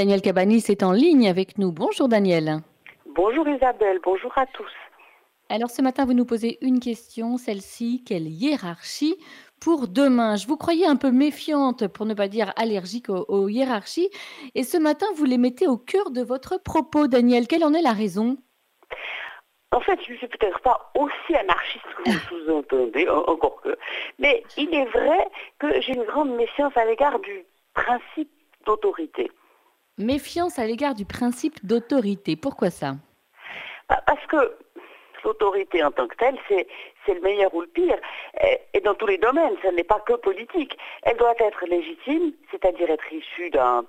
Daniel Cabanis est en ligne avec nous. Bonjour Daniel. Bonjour Isabelle, bonjour à tous. Alors ce matin, vous nous posez une question, celle-ci, quelle hiérarchie pour demain? Je vous croyais un peu méfiante, pour ne pas dire allergique aux, hiérarchies, et ce matin, vous les mettez au cœur de votre propos, Daniel. Quelle en est la raison? En fait, je ne suis peut-être pas aussi anarchiste que vous sous-entendez, encore que. Mais il est vrai que j'ai une grande méfiance à l'égard du principe d'autorité. Méfiance à l'égard du principe d'autorité. Pourquoi ça? Bah, Parce que l'autorité en tant que telle, c'est, le meilleur ou le pire. Et, dans tous les domaines, ce n'est pas que politique. Elle doit être légitime, c'est-à-dire être issue d'un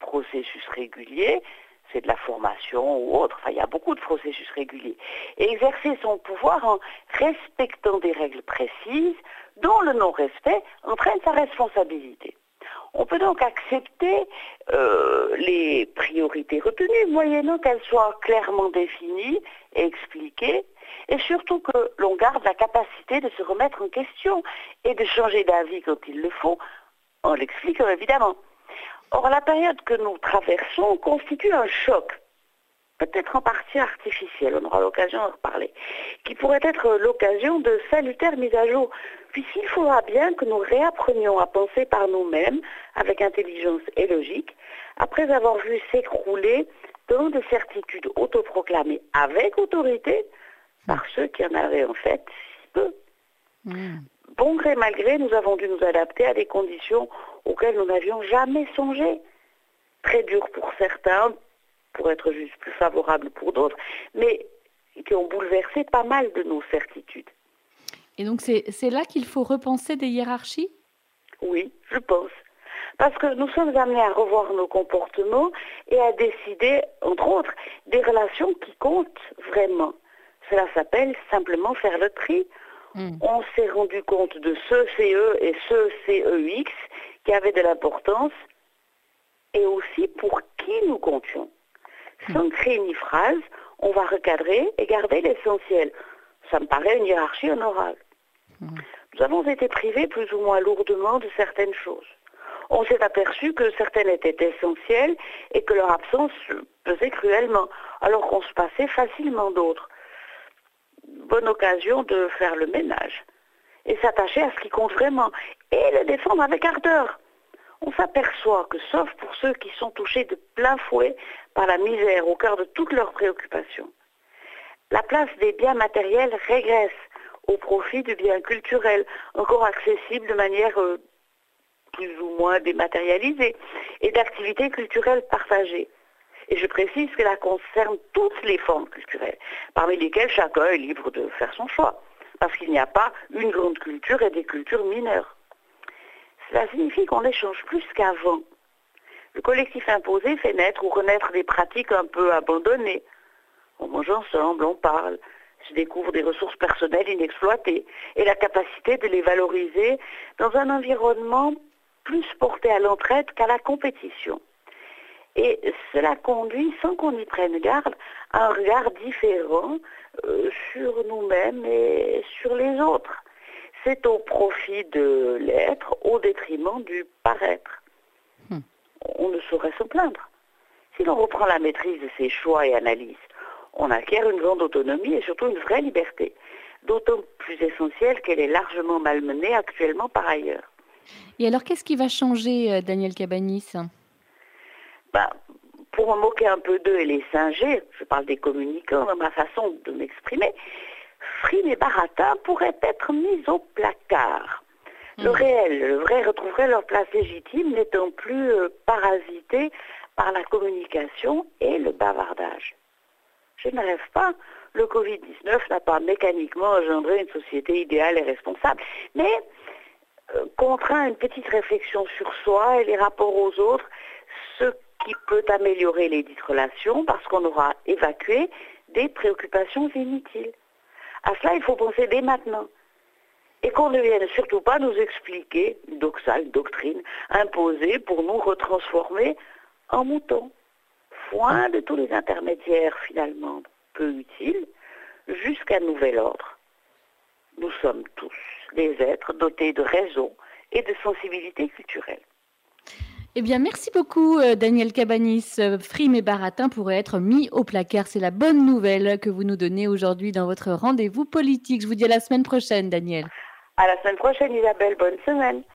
processus régulier, c'est de la formation ou autre, enfin il y a beaucoup de processus réguliers, et exercer son pouvoir en respectant des règles précises dont le non-respect entraîne sa responsabilité. On peut donc accepter euh, les priorités retenues, moyennant qu'elles soient clairement définies et expliquées, et surtout que l'on garde la capacité de se remettre en question et de changer d'avis quand il le faut, en l'expliquant évidemment. Or, la période que nous traversons constitue un choc peut-être en partie artificielle, on aura l'occasion d'en reparler, qui pourrait être l'occasion de salutaires mises à jour, puisqu'il faudra bien que nous réapprenions à penser par nous-mêmes, avec intelligence et logique, après avoir vu s'écrouler tant de certitudes autoproclamées avec autorité par ceux qui en avaient en fait si peu. Hmm. Bon gré mal gré, nous avons dû nous adapter à des conditions auxquelles nous n'avions jamais songé. Très dur pour certains, pour être juste plus favorable pour d'autres, mais qui ont bouleversé pas mal de nos certitudes. Et donc c'est là qu'il faut repenser des hiérarchies? Oui, je pense. Parce que nous sommes amenés à revoir nos comportements et à décider, entre autres, des relations qui comptent vraiment. Cela s'appelle simplement faire le tri. Hmm. On s'est rendu compte de ce CE et ce CEX qui avaient de l'importance et aussi pour qui nous comptions. Sans créer ni phrase, on va recadrer et garder l'essentiel. Ça me paraît une hiérarchie honorable. Nous avons été privés plus ou moins lourdement de certaines choses. On s'est aperçu que certaines étaient essentielles et que leur absence pesait cruellement, alors qu'on se passait facilement d'autres. Bonne occasion de faire le ménage et s'attacher à ce qui compte vraiment et le défendre avec ardeur on s'aperçoit que, sauf pour ceux qui sont touchés de plein fouet par la misère au cœur de toutes leurs préoccupations, la place des biens matériels régresse au profit du bien culturel, encore accessible de manière euh, plus ou moins dématérialisée, et d'activités culturelles partagées. Et je précise que cela concerne toutes les formes culturelles, parmi lesquelles chacun est libre de faire son choix, parce qu'il n'y a pas une grande culture et des cultures mineures. Cela signifie qu'on échange plus qu'avant. Le collectif imposé fait naître ou renaître des pratiques un peu abandonnées. On mange ensemble, on parle, se découvre des ressources personnelles inexploitées et la capacité de les valoriser dans un environnement plus porté à l'entraide qu'à la compétition. Et cela conduit, sans qu'on y prenne garde, à un regard différent euh, sur nous-mêmes et sur les autres c'est au profit de l'être au détriment du paraître. Hmm. On ne saurait se plaindre. Si l'on reprend la maîtrise de ses choix et analyses, on acquiert une grande autonomie et surtout une vraie liberté, d'autant plus essentielle qu'elle est largement malmenée actuellement par ailleurs. Et alors, qu'est-ce qui va changer, euh, Daniel Cabanis? Ben, Pour me moquer un peu d'eux et les singer, je parle des communicants dans ma façon de m'exprimer, Frime et Baratin pourraient être mis au placard. Le hmm. réel, le vrai retrouverait leur place légitime, n'étant plus euh, parasité par la communication et le bavardage. Je ne rêve pas, le Covid-19 n'a pas mécaniquement engendré une société idéale et responsable, mais euh, contraint une petite réflexion sur soi et les rapports aux autres, ce qui peut améliorer les dites relations parce qu'on aura évacué des préoccupations inutiles. À cela, il faut penser dès maintenant. Et qu'on ne vienne surtout pas nous expliquer une doxa, une doctrine imposée pour nous retransformer en moutons. Foin de tous les intermédiaires finalement peu utiles, jusqu'à nouvel ordre. Nous sommes tous des êtres dotés de raison et de sensibilité culturelle. Eh bien, merci beaucoup, euh, Daniel Cabanis. Euh, Frime et Baratin pourraient être mis au placard. C'est la bonne nouvelle que vous nous donnez aujourd'hui dans votre rendez-vous politique. Je vous dis à la semaine prochaine, Daniel. À la semaine prochaine, Isabelle. Bonne semaine.